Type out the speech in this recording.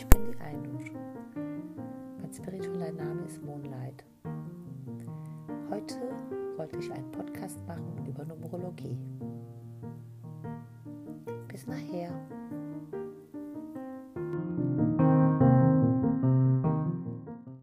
Ich bin die Einur. Mein spiritueller Name ist Moonlight. Heute wollte ich einen Podcast machen über Numerologie. Bis nachher.